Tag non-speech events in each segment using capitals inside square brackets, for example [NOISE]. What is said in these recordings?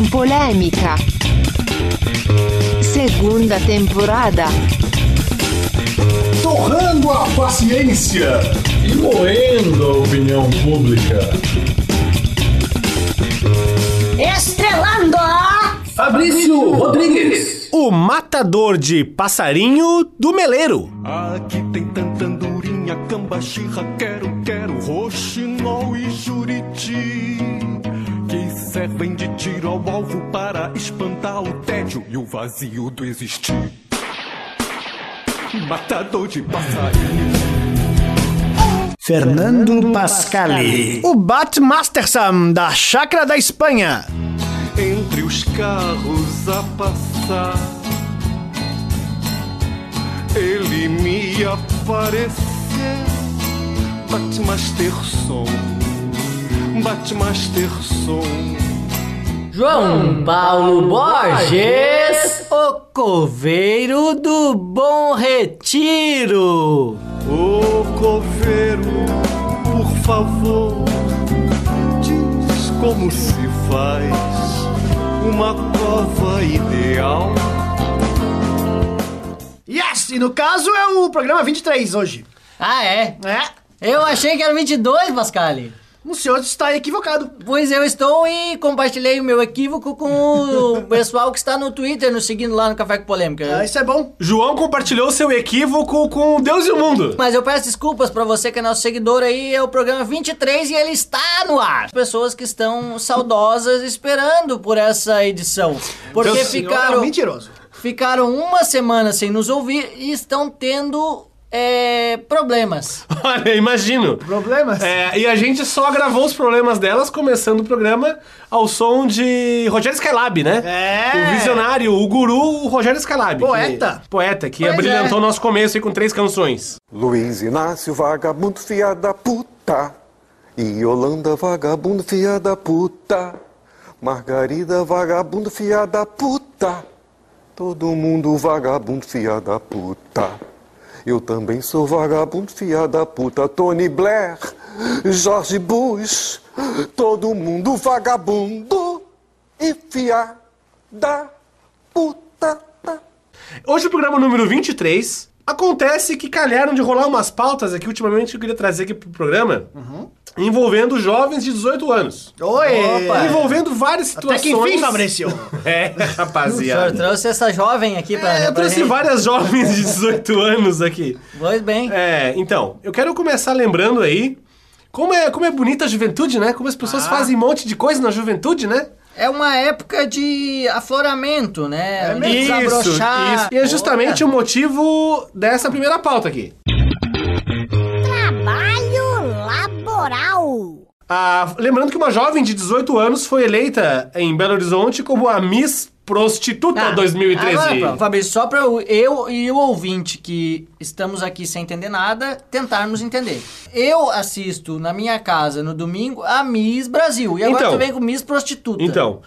com Polêmica. Segunda temporada. Torrando a paciência e moendo a opinião pública. Estrelando a Fabrício Rodrigues. O matador de passarinho do meleiro. Aqui tem tanta andorinha, cambaxirra, quero, quero, roxinol e juriti. Servem de tiro ao alvo para espantar o tédio e o vazio do existir. Matador de passarinho. Fernando Pascali. O Bat Masterson da Chácara da Espanha. Entre os carros a passar, ele me apareceu. Bate Masterson, bate Masterson. João Paulo Borges, o coveiro do Bom Retiro. Ô coveiro, por favor, diz como se faz uma cova ideal. Yes! E no caso é o programa 23 hoje. Ah, é? É? Eu achei que era 22, Pascali. O senhor está equivocado. Pois eu estou e compartilhei o meu equívoco com o pessoal que está no Twitter, nos seguindo lá no Café com Polêmica. Ah, isso é bom. João compartilhou seu equívoco com Deus e o mundo. Mas eu peço desculpas pra você que é nosso seguidor aí, é o programa 23 e ele está no ar. Pessoas que estão saudosas esperando por essa edição. Porque Meu senhor é um ficaram, mentiroso. ficaram uma semana sem nos ouvir e estão tendo é, problemas. [LAUGHS] Olha, imagino. Problemas? É, e a gente só gravou os problemas delas, começando o programa ao som de Rogério Skylab, né? É. O visionário, o guru, o Rogério Skylab. Poeta. Que, poeta, que Pois abrilhantou é. o nosso começo aí com três canções. Luiz Inácio, vagabundo fia da puta. E Holanda, vagabundo fia da puta. Margarida, vagabundo fia da puta. Todo mundo vagabundo fia da puta. Eu também sou vagabundo fia da puta. Tony Blair, George Bush. Todo mundo vagabundo e fia da puta. Hoje o programa número 23. Acontece que calharam de rolar umas pautas aqui ultimamente que eu queria trazer aqui pro programa. Envolvendo jovens de 18 anos. Oi! Opa. Envolvendo várias Até situações. que enfim, Fabrício. [LAUGHS] É, O senhor rapaziada. trouxe essa jovem aqui pra, É, eu pra trouxe gente. várias jovens de 18 anos aqui. Pois bem. É, então, eu quero começar lembrando aí como é, como é bonita a juventude, né? Como as pessoas Ah. fazem um monte de coisa na juventude, né? É uma época de afloramento, né? de desabrochar. isso. E é justamente o motivo dessa primeira pauta aqui. trabalho laboral. Ah, lembrando que uma jovem de 18 anos foi eleita em Belo Horizonte como a Miss Prostituta Ah, 2013. Agora, pronto, Fabrício, só pra eu, eu e o ouvinte que estamos aqui sem entender nada, tentarmos entender. Eu assisto na minha casa no domingo a Miss Brasil. E agora Então. tu vem com Miss Prostituta. Então,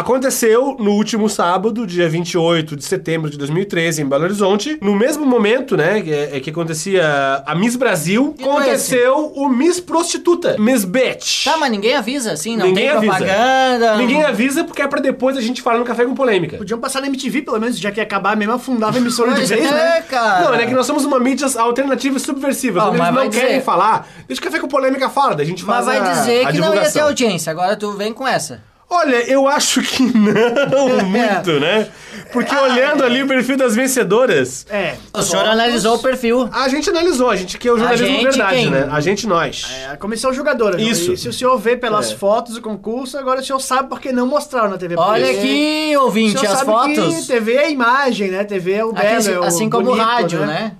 aconteceu no último sábado, dia 28 de setembro de 2013, em Belo Horizonte. No mesmo momento, né, que, é, que acontecia a Miss Brasil, E é aconteceu o Miss Prostituta, Miss Bitch. Tá, mas ninguém avisa, assim, não Ninguém tem avisa. propaganda. Ninguém avisa porque é pra depois a gente falar no Café com Polêmica. Podiam passar na MTV, pelo menos, já que ia acabar mesmo, afundava a emissora de [LAUGHS] vez, é, né? cara. Não, é que nós somos uma mídia alternativa e subversiva. Quando mas eles não dizer- querem falar, deixa o Café com Polêmica fala, daí a gente Mas faz vai a, dizer a que não ia ter audiência. Agora tu vem com essa. Olha, eu acho que [LAUGHS] não muito, né? Porque olhando ali o perfil das vencedoras, É. O senhor analisou o perfil. a gente analisou, a gente que é o jornalismo gente verdade, quem? né? A gente nós. É a comissão julgadora. João. Isso. E se o senhor vê pelas É. fotos do concurso, agora o senhor sabe porque não mostraram na TV. Olha Porque aqui, o ouvinte, senhor as sabe fotos. que TV é imagem, né? TV é o Aqui, belo, assim, é o assim como o bonito, rádio, né?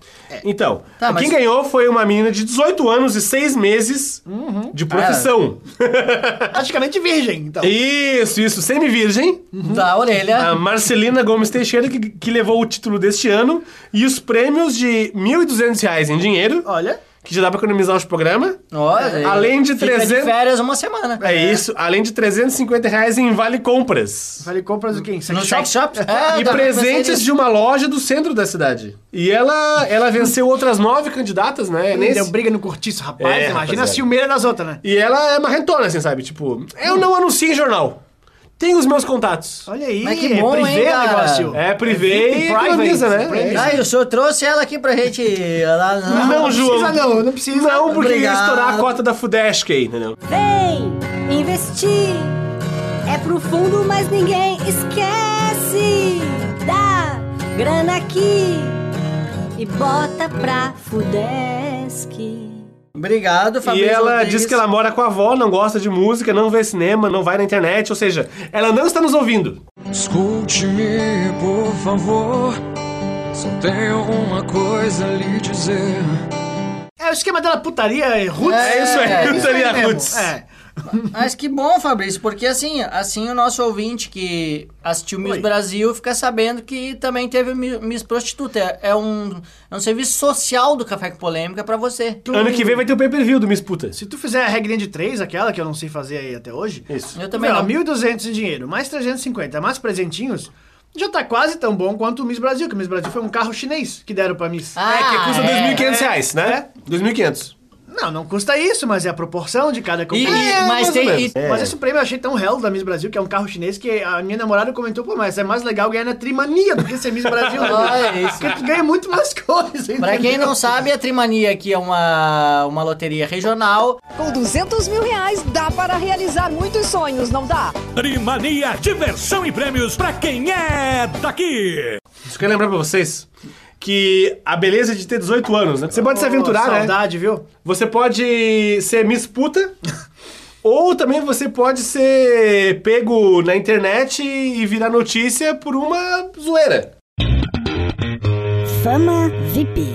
Então, Tá, quem mas- ganhou foi uma menina de 18 anos e 6 meses Uhum. de profissão. Praticamente virgem, então. Isso, isso, semi-virgem. Da orelha. A Marcelina Gomes Teixeira, que, que levou o título deste ano. E os prêmios de 1.200 reais em dinheiro, Olha. Que já dá pra economizar o programa. Olha, Além de fica 300 de férias uma semana. É isso, além de 350 reais em vale compras. Vale compras do quê? Sex No sex shop? [LAUGHS] É, e presentes de uma loja do centro da cidade. E ela, ela venceu outras nove candidatas, né? Nesse. Deu briga no cortiço, rapaz. É, Imagina rapaziada. a ciumeira das outras, né? E ela é marrentona, assim, sabe? Tipo, eu não anuncio em jornal. Tem os meus contatos. Olha aí, Mas que bom, é hein, privê o cara? negócio. É privê e economiza, né? private. Ah, e o senhor trouxe ela aqui pra gente. Ela, Não, Não João. precisa não, não precisa. Não, porque ia Obrigado. estourar a cota da Fudesc aí, entendeu? Vem investir. É pro fundo, mas ninguém esquece. Dá grana aqui e bota pra Fudesc. Obrigado, E Fabrício. ela Rodrigues. diz que ela mora com a avó, não gosta de música, não vê cinema, não vai na internet, ou seja, ela não está nos ouvindo. Escute-me, por favor. Só tenho uma coisa a lhe dizer. É o esquema dela putaria roots. É isso aí, é putaria mesmo, roots. É. Mas que bom, Fabrício, porque assim, assim o nosso ouvinte que assistiu Miss Oi. Brasil fica sabendo que também teve Mi- Miss Prostituta. É um, é um serviço social do Café com Polêmica pra você. Ano que vem vai ter o pay-per-view do Miss Puta. Se tu fizer a regrinha de 3, aquela que eu não sei fazer aí até hoje. Isso. Eu também Meu, não. 1.200 de dinheiro, mais 350, mais presentinhos, já tá quase tão bom quanto o Miss Brasil, que o Miss Brasil foi um carro chinês que deram pra Miss. Ah, é, que custa é, 2.500 reais, né? 2.500. Não, não custa isso, mas é a proporção de cada E, companhia. mas mais ou tem. e- É. Mas esse prêmio eu achei tão real da Miss Brasil, que é um carro chinês, que a minha namorada comentou, pô, mas é mais legal ganhar na Trimania do que ser Miss Brasil. Olha [LAUGHS] isso. Porque tu ganha muito mais [LAUGHS] coisas, Pra quem entendeu? não sabe, a Trimania aqui é uma, uma loteria regional. Com 200 mil reais dá para realizar muitos sonhos, não dá? Trimania, diversão e prêmios pra quem é daqui. Só quero lembrar pra vocês que a beleza de ter 18 anos, né? Você pode se Pô, aventurar, né? Saudade, viu? Você pode ser Miss Puta, [LAUGHS] ou também você pode ser pego na internet e virar notícia por uma zoeira. Fama VIP.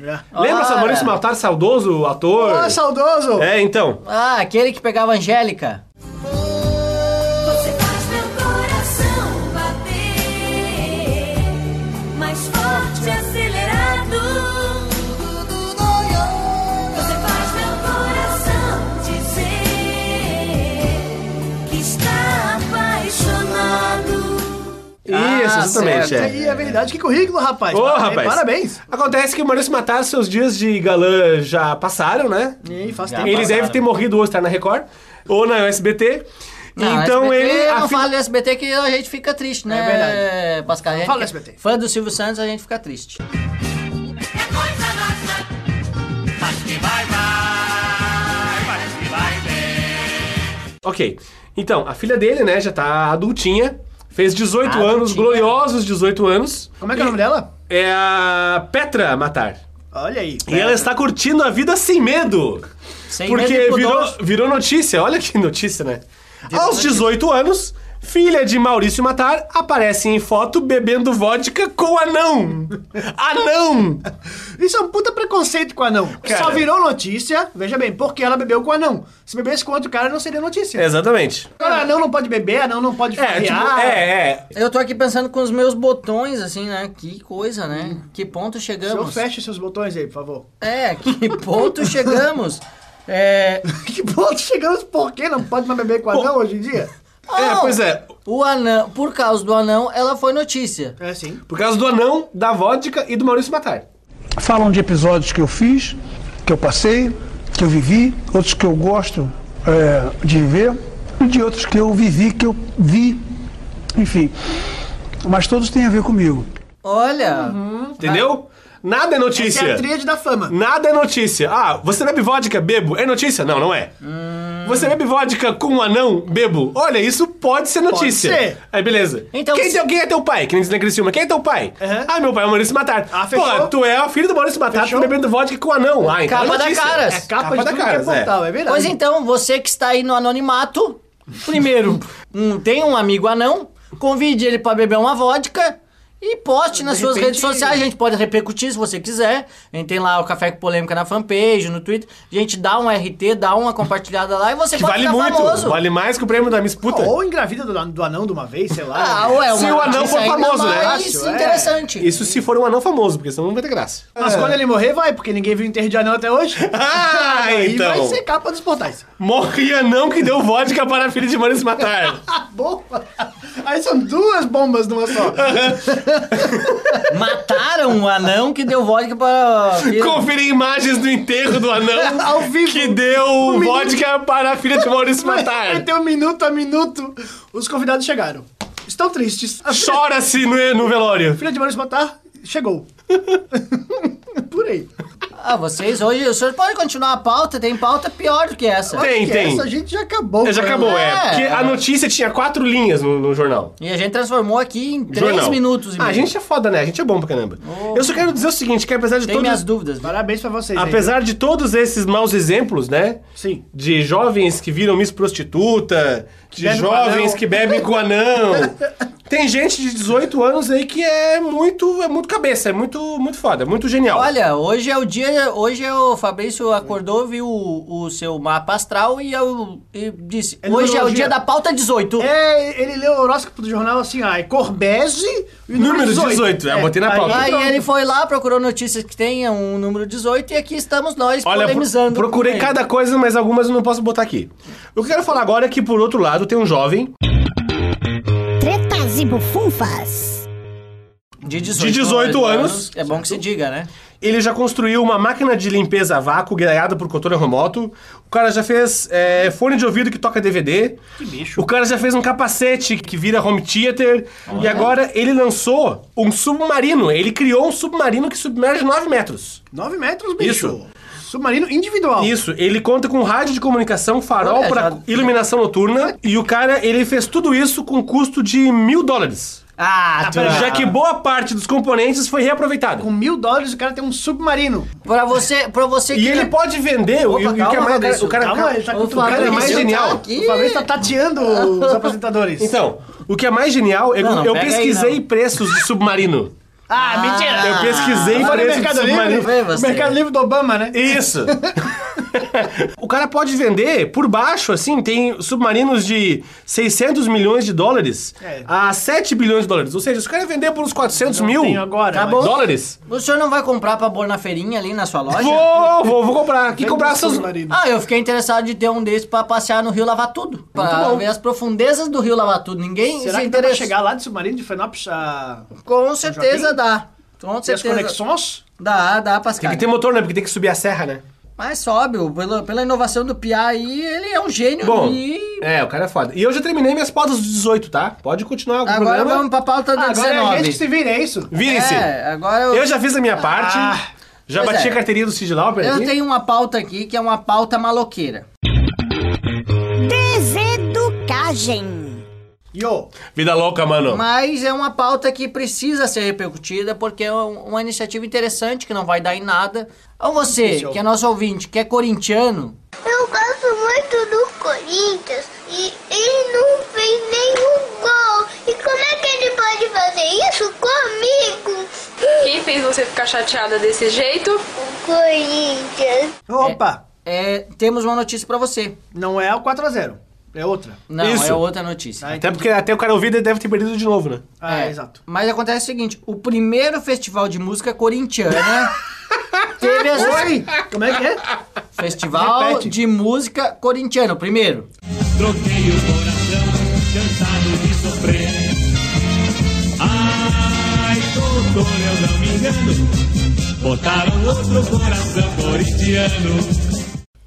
É. Lembra Ora. Maurício Matar, saudoso ator? Ô, saudoso! É, então. Ah, aquele que pegava a Angélica. Isso, Ah, exatamente. certo. é. Aí é verdade. Que currículo, rapaz. Ô, Parabéns, rapaz. Parabéns. Acontece que o Maurício Matar, seus dias de galã já passaram, né? E faz tempo. Ele passaram. deve ter morrido ou estar na Record, ou na SBT. Não, então SBT, ele. a Não fi- fala do SBT que a gente fica triste, né? É verdade. Pascal, a gente Fala do que é SBT. Fã do Silvio Santos, a gente fica triste. Ok. Então, a filha dele, né, já tá adultinha. Fez 18 Adultinha. anos, gloriosos 18 anos. Como é que é o nome dela? É a Petra Matar. Olha aí. E ela está curtindo a vida sem medo. Sem porque medo virou, virou notícia. Olha que notícia, né? Aos 18 anos, filha de Maurício Matar aparece em foto bebendo vodka com anão. Anão! Isso é um puta preconceito com o anão. Cara. Só virou notícia, veja bem, porque ela bebeu com o anão. Se bebesse com outro cara, não seria notícia. Exatamente. Agora, anão não pode beber, anão não pode É, tipo, é, é. Eu tô aqui pensando com os meus botões, assim, né? Que coisa, né? Que ponto Senhor, chegamos? feche seus botões aí, por favor. É, que ponto chegamos? [LAUGHS] É, que ponto chegamos? Por que não pode mais beber com anão hoje em dia? É, pois é. o anão, por causa do anão, ela foi notícia. É sim. Por causa do anão, da vodka e do Maurício Matar. falam de episódios que eu fiz, que eu passei, que eu vivi, outros que eu gosto é, de viver, e de outros que eu vivi, que eu vi, enfim. Mas todos têm a ver comigo. Olha, Entendeu? Nada é Essa notícia. é a tríade da fama. Nada é notícia. Ah, você bebe vodka, bebo. É notícia? Não, não é. Você bebe vodka com um anão, bebo. Olha, isso pode ser notícia. ser. Aí, beleza. Então, quem, se- tem- quem é teu pai? Que nem diz na Criciúma. Quem é teu pai? Aham. Ah, meu pai é o Maurício Matar. Ah, fechou. Pô, tu é o filho do Maurício Matar, Fechou. tu bebendo vodka com um anão. Ah, então Capa é da notícia. Caras. É capa, Capa de da tudo Caras, é é. portal, é, verdade. pois então, você que está aí no anonimato, primeiro, [LAUGHS] um, tem um amigo anão, convide ele pra beber uma vodka e poste nas De suas repente- redes sociais. A gente pode repercutir se você quiser. A gente tem lá o Café com Polêmica na fanpage, no Twitter. A gente dá um RT, dá uma compartilhada lá e você Que pode vale ficar muito. famoso. Vale mais que o prêmio da Miss Puta. Ou engravida do, do anão de uma vez, sei lá. Ah, ué, Se uma o anão for famoso, né? Fácil, é. interessante. Isso se for um anão famoso, porque senão não vai ter graça. Mas quando ele morrer, vai, porque ninguém viu enterro de anão até hoje. [LAUGHS] Ah, Aí então. vai ser capa dos portais. Morre anão que deu vodka para a filha de Maurício Matar. Ah, [LAUGHS] boa! Aí são duas bombas numa só. [LAUGHS] [LAUGHS] Mataram o anão que deu vodka para. Conferir imagens do enterro do anão [LAUGHS] Ao vivo. que deu vodka para a filha de Maurício Vai matar. ter um minuto a minuto. Os convidados chegaram. Estão tristes. A filha, Chora-se no, no velório. filha de Maurício Matar chegou. [LAUGHS] [LAUGHS] Por aí. Ah, vocês hoje. O senhor pode continuar a pauta? Tem pauta pior do que essa. Tem, Que tem. Essa a gente já acabou. Já com acabou, é. É. Porque a notícia tinha quatro linhas no, no jornal. E a gente transformou aqui em três Jornal. minutos e Ah, meio. a gente é foda, né? A gente é bom pra caramba. Eu só quero dizer o seguinte, que apesar de Tem todos... minhas dúvidas. Parabéns pra vocês. aí. Apesar de todos esses maus exemplos, né? Sim. De jovens que viram Miss Prostituta, de com jovens anão. que bebem com anão. [LAUGHS] Tem gente de 18 anos aí que é muito, é muito cabeça, é muito, muito foda, muito genial. Olha, hoje é o dia. Hoje é o Fabrício acordou, viu o, o seu mapa astral e, eu, e disse: É Hoje é o dia da pauta 18. É, ele leu o horóscopo do jornal assim, ah, é Corbese e o Número 18, é, botei na pauta. Aí pronto. ele foi lá, procurou notícias que tenham um número 18 e aqui estamos nós Olha, pro- polemizando. procurei com ele. cada coisa, mas algumas eu não posso botar aqui. O que eu quero falar agora é que, por outro lado, tem um jovem e bufunfas. De 18, de 18 anos. É bom que se diga, né? Ele já construiu uma máquina de limpeza a vácuo guiada por controle remoto. O cara já fez é, fone de ouvido que toca DVD. Que bicho. O cara já fez um capacete que vira home theater. E agora ele lançou um submarino. Ele criou um submarino que submerge 9 metros. 9 metros, bicho. Isso. Submarino individual. Isso, ele conta com rádio de comunicação, farol Olha, para já- iluminação noturna. E o cara, ele fez tudo isso com custo de mil dólares. Ah, tu... Já que boa parte dos componentes foi reaproveitada. Com mil dólares o cara tem um submarino. Pra você, pra você E ele pode vender. o- Opa, e o que é calma, mais, Fabrício, o cara, calma, ele tá cutucando. é mais genial. tá aqui. O Fabrício tá tateando os [LAUGHS] apresentadores. Então, o que é mais genial é que Não, não, eu pega aí, pesquisei não. preços de submarino. Ah, mentira! Eu pesquisei é preço de Mercado submarino. Livre. Mercado Livre do Obama, né? Isso. [LAUGHS] o cara pode vender por baixo, assim, tem submarinos de 600 milhões de dólares É. a 7 bilhões de dólares. Ou seja, se o cara vender por uns 400 mil Tenho agora. Tá mas- dólares, O senhor não vai comprar pra pôr na feirinha ali na sua loja? vou, vou, vou comprar. Que comprar submarino. Ah, eu fiquei interessado de ter um desses pra passear no Rio Lavar Tudo. Pra ver as profundezas do Rio Lavar Tudo. Ninguém Será se que dá pra interessa. chegar lá de submarino de Fenópolis a... Com certeza dá. Com E as certeza. conexões? Dá, dá, Tem Pascal. que ter motor, né? Porque tem que subir a serra, né? Mas sobe, pela, pela inovação do Pia aí, ele é um gênio Bom, e... é, o cara é foda. E eu já terminei minhas pautas dos 18, tá? Pode continuar com o Agora programa. vamos pra pauta do Ah, agora 19. é a gente que se vira, é isso? Virem-se. É, agora eu... Eu já fiz a minha parte. Ah, já bati é. a carteirinha do Lauper Eu aqui. tenho uma pauta aqui que é uma pauta maloqueira. Deseducagem. Yo. Vida louca, mano. Mas é uma pauta que precisa ser repercutida porque é um- uma iniciativa interessante que não vai dar em nada. Ou você, Difícil. que é nosso ouvinte, que é corintiano, Eu gosto muito do Corinthians e ele não fez nenhum gol. E como é que ele pode fazer isso comigo? Quem fez você ficar chateada desse jeito? O Corinthians. Opa, é, temos uma notícia pra você. não é o 4x0. É outra. Não, Isso. é outra notícia. Ah, Até porque até o cara ouvir ele deve ter perdido de novo, né? Ah, É, exato. Mas acontece o seguinte: o primeiro festival de música corintiana [LAUGHS] teve as. Oi! Como é que é? Festival Repete. de música corintiano, primeiro. Troquei o coração, cansado de sofrer. Ai, doutor, eu não me engano. Botaram outro coração corintiano.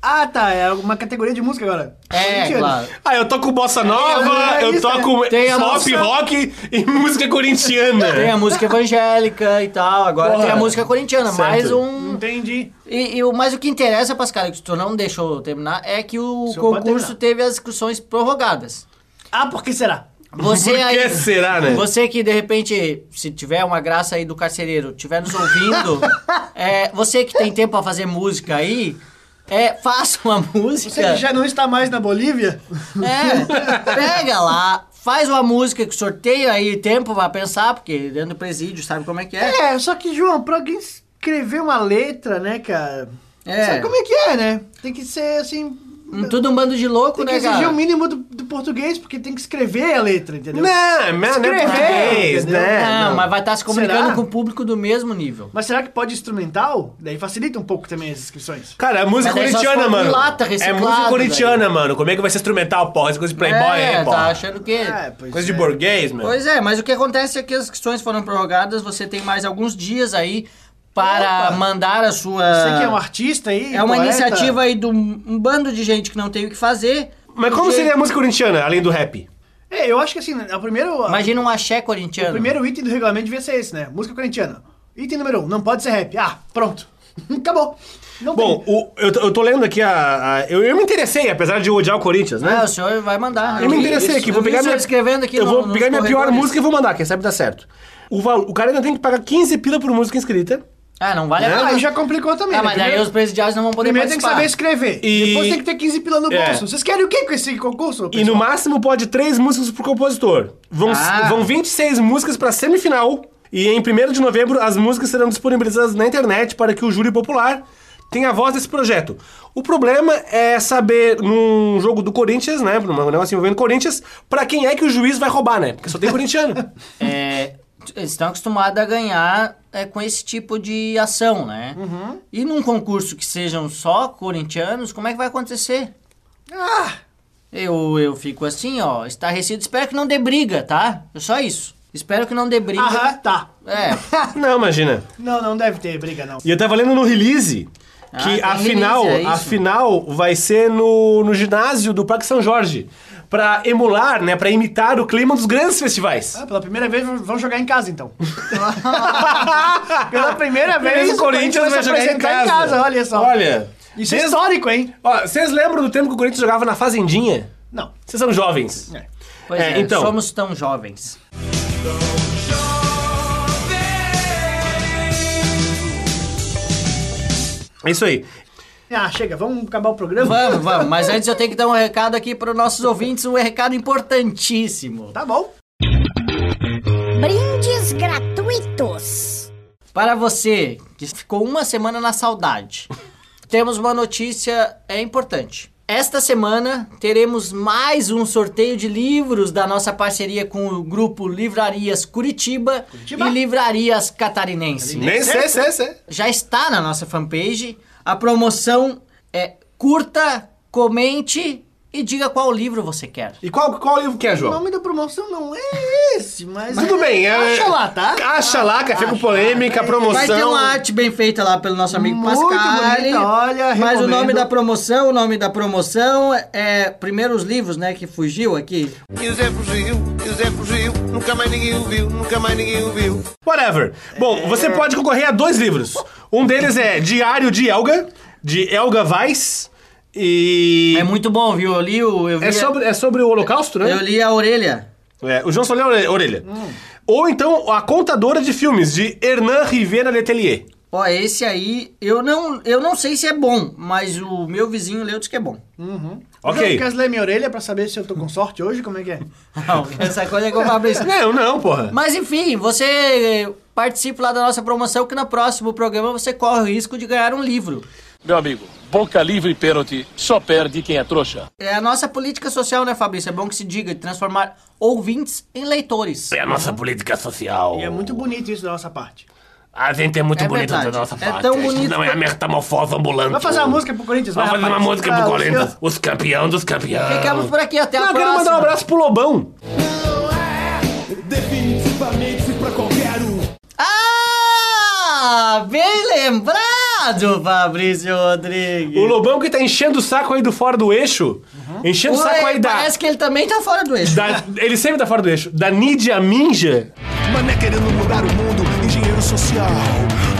Ah, tá. É uma categoria de música agora. É, claro. Ah, eu toco bossa nova, É, eu isso, toco Tem a pop rock e [LAUGHS] música corintiana. Tem a música evangélica e tal, agora Porra. tem a música corintiana, Certo. mais um. Entendi. E, e o- mas o que interessa, Pascal, que tu não deixou eu terminar, é que o pode concurso terminar. teve as discussões prorrogadas. Ah, por que será? Você Por que aí, será, né? Você que de repente, se tiver uma graça aí do carcereiro, tiver nos ouvindo, [LAUGHS] é, você que tem tempo pra fazer música aí, é, faça uma [LAUGHS] música. Você que já não está mais na Bolívia? É, pega lá, faz uma música que sorteia aí tempo pra pensar, porque dentro do presídio sabe como é que é. É, só que, João, pra alguém escrever uma letra, né, cara? É. Sabe como é que é, né? Tem que ser, assim, Tudo um bando de louco, Tem que né, exigir cara? o mínimo do, do português, porque tem que escrever a letra, entendeu? Não, não, não é Escrever, português, entendeu? né? Não, mas vai estar se comunicando Será? com o público do mesmo nível. Mas será que pode instrumental? Daí facilita um pouco também as inscrições. Cara, é música corintiana, mano. lata é música corintiana, mano. Como é que vai ser instrumental, porra? Essa coisa de playboy, é, hein, porra? tá achando que... É, Coisa de é. burguês, mano. Pois é, mas o que acontece é que as questões foram prorrogadas, você tem mais alguns dias aí para Opa! mandar a sua... Você que é um artista aí, É uma poeta. iniciativa aí de um, um bando de gente que não tem o que fazer. Mas como seria a música corintiana, além do rap? É, eu acho que assim, o primeiro, Imagina um axé o corintiano. primeiro item do regulamento devia ser esse, né? Música corintiana. Item número um, não pode ser rap. Ah, pronto. [LAUGHS] Acabou. Não Bom, o- eu, tô- eu tô lendo aqui a. a- eu, eu me interessei, apesar de odiar o Corinthians, né? Ah, o senhor vai mandar. Eu me interessei aqui, vou pegar minha. escrevendo aqui Eu no- vou pegar minha pior música e vou mandar, quem sabe dá certo. O, o cara ainda tem que pagar 15 pila por música inscrita. Ah, não vale a pena. Aí já complicou também. Ah, né? mas daí Primeiro- os presidiários não vão poder Primeiro tem que saber escrever. E- Depois tem que ter 15 pila no É. bolso. Vocês querem o que com esse concurso? E no máximo pode três músicas por compositor. Vão, Ah. vão 26 músicas pra semifinal. E em 1 de novembro, as músicas serão disponibilizadas na internet para que o júri popular tenha a voz desse projeto. O problema é saber, num jogo do Corinthians, né? Num negócio envolvendo Corinthians, pra quem é que o juiz vai roubar, né? Porque só tem corintiano. [LAUGHS] É, eles estão acostumados a ganhar é, com esse tipo de ação, né? Uhum. E num concurso que sejam só corintianos, como é que vai acontecer? Ah, Eu, eu fico assim, ó, estarrecido. Espero que não dê briga, tá? É só isso. Espero que não dê briga. aham, tá. É. [LAUGHS] Não, imagina. Não, não deve ter briga, não. E eu tava lendo no release que Ah, a final, release, é a final vai ser no, no ginásio do Parque São Jorge. Pra emular, né? Pra imitar o clima dos grandes festivais. Ah, pela primeira vez vão jogar em casa, então. [LAUGHS] [LAUGHS] pela primeira vez o Corinthians vai jogar em apresentar casa. olha só. Olha. Isso é histórico, hein? Ó, vocês lembram do tempo que o Corinthians jogava na Fazendinha? Não. Vocês são jovens. É. Pois É, é, então. somos tão jovens. É isso aí. Ah, chega, vamos acabar o programa? Vamos, [LAUGHS] vamos. Mas antes eu tenho que dar um recado aqui para os nossos ouvintes, um recado importantíssimo. Tá bom. Brindes gratuitos. Para você que ficou uma semana na saudade, temos uma notícia é importante. Esta semana teremos mais um sorteio de livros da nossa parceria com o grupo Livrarias Curitiba, Curitiba. e Livrarias Catarinense. Nem sei, sei, sei. Já está na nossa fanpage. A promoção é curta, comente e diga qual livro você quer. E qual, qual livro que é, O João? nome da promoção não é esse, mas... Tudo bem, é. Acha lá, tá? Acha lá, café com polêmica, promoção. Vai ter uma arte bem feita lá pelo nosso amigo Muito Pascal. bonita, olha, Mas o recomendo. nome da promoção, o nome da promoção é primeiro os livros, né, que fugiu aqui. E o Zé fugiu, e o Zé fugiu, nunca mais ninguém o viu, nunca mais ninguém o viu. Whatever. Bom, você pode concorrer a dois livros. Um deles é Diário de Elga, de Elga Weiss. E. É muito bom, viu? Eu li o eu vi É sobre, é sobre o Holocausto, né? Eu li a orelha. É, o João só leu a orelha. orelha. Ou então A Contadora de Filmes, de Hernan Rivera Letelier. Ó, esse aí, eu não, eu não sei se é bom, mas o meu vizinho leu disse que é bom. Ok. Quer ler minha orelha pra saber se eu tô com sorte hoje? Como é que é? [LAUGHS] Não, essa coisa é que eu abro isso. Não, não, porra. Mas enfim, você eh, participe lá da nossa promoção que no próximo programa você corre o risco de ganhar um livro. Meu amigo, boca livre e pênalti, só perde quem é trouxa. É a nossa política social, né, Fabrício? É bom que se diga, de transformar ouvintes em leitores. É a nossa política social. E é muito bonito isso da nossa parte. A gente é muito É bonito verdade. da nossa É parte. tão A gente bonito Não é a metamorfose ambulante. Vai fazer uma música pro Corinthians, vai, Vamos fazer uma música pro Corinthians. Os campeões dos campeões. Ficamos por aqui, até a Não, eu quero próxima. mandar um abraço pro Lobão. Definitivamente pra qualquer um. Ah, bem lembrado, Fabrício Rodrigues. O Lobão que tá enchendo o saco aí do fora do eixo. Enchendo o saco aí da, Parece que ele também tá fora do eixo. da- Ele sempre tá fora do eixo. Da Nidia Minja. Mané querendo mudar o mundo, social.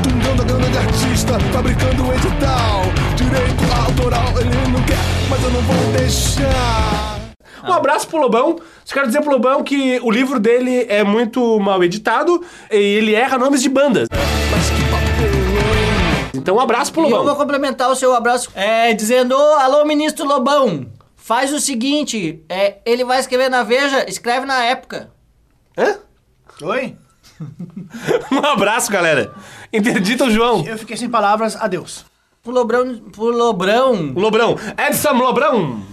Tungando a grana de artista, fabricando um edital. Direito autoral, ele não quer, mas eu não vou deixar. Um abraço pro Lobão. Só quero dizer pro Lobão que o livro dele é muito mal editado e ele erra nomes de bandas. Mas que papelão. Então um abraço pro E eu vou Lobão. complementar o seu abraço é, dizendo: "Ô, Alô, ministro Lobão, faz o seguinte: é, ele vai escrever na Veja, escreve na época. Hã? Oi? [LAUGHS] Um abraço, galera. Interdita o João. Eu fiquei sem palavras, adeus. pro Lobrão. Pro Lobrão. Lobrão. Edson Lobrão.